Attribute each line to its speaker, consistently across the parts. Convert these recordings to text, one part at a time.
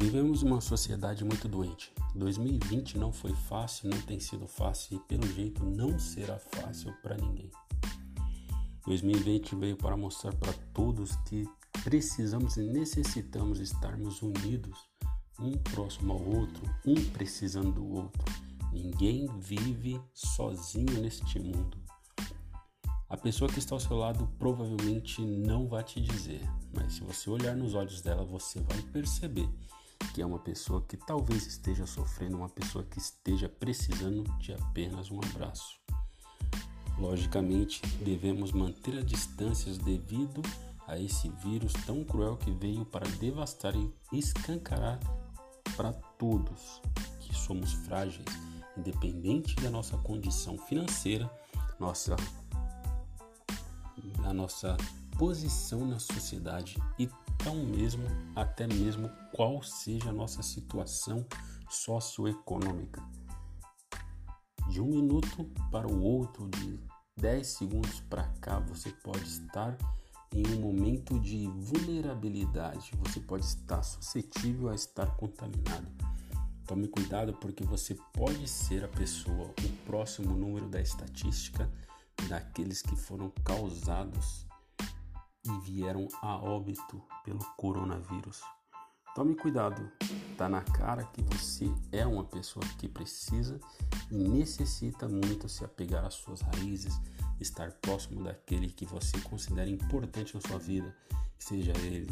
Speaker 1: Vivemos uma sociedade muito doente. 2020 não foi fácil, não tem sido fácil e pelo jeito não será fácil para ninguém. 2020 veio para mostrar para todos que precisamos e necessitamos estarmos unidos, um próximo ao outro, um precisando do outro. Ninguém vive sozinho neste mundo. A pessoa que está ao seu lado provavelmente não vai te dizer, mas se você olhar nos olhos dela, você vai perceber que é uma pessoa que talvez esteja sofrendo, uma pessoa que esteja precisando de apenas um abraço. Logicamente, devemos manter as distâncias devido a esse vírus tão cruel que veio para devastar e escancarar para todos que somos frágeis, independente da nossa condição financeira, nossa a nossa posição na sociedade e tão mesmo até mesmo qual seja a nossa situação socioeconômica. De um minuto para o outro, de 10 segundos para cá, você pode estar em um momento de vulnerabilidade, você pode estar suscetível a estar contaminado. Tome cuidado porque você pode ser a pessoa, o próximo número da estatística daqueles que foram causados e vieram a óbito pelo coronavírus. Tome cuidado, tá na cara que você é uma pessoa que precisa e necessita muito se apegar às suas raízes, estar próximo daquele que você considera importante na sua vida, seja ele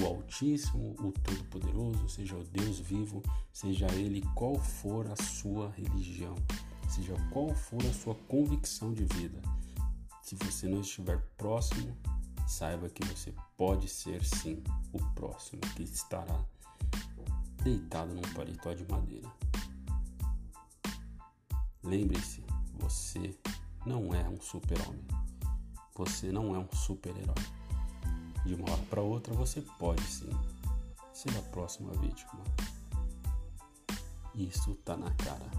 Speaker 1: o Altíssimo, o Todo-Poderoso, seja o Deus vivo, seja ele qual for a sua religião seja qual for a sua convicção de vida. Se você não estiver próximo, saiba que você pode ser sim o próximo que estará deitado num paletó de madeira. Lembre-se, você não é um super-homem. Você não é um super-herói. De uma hora para outra você pode sim ser a próxima vítima. Isso tá na cara.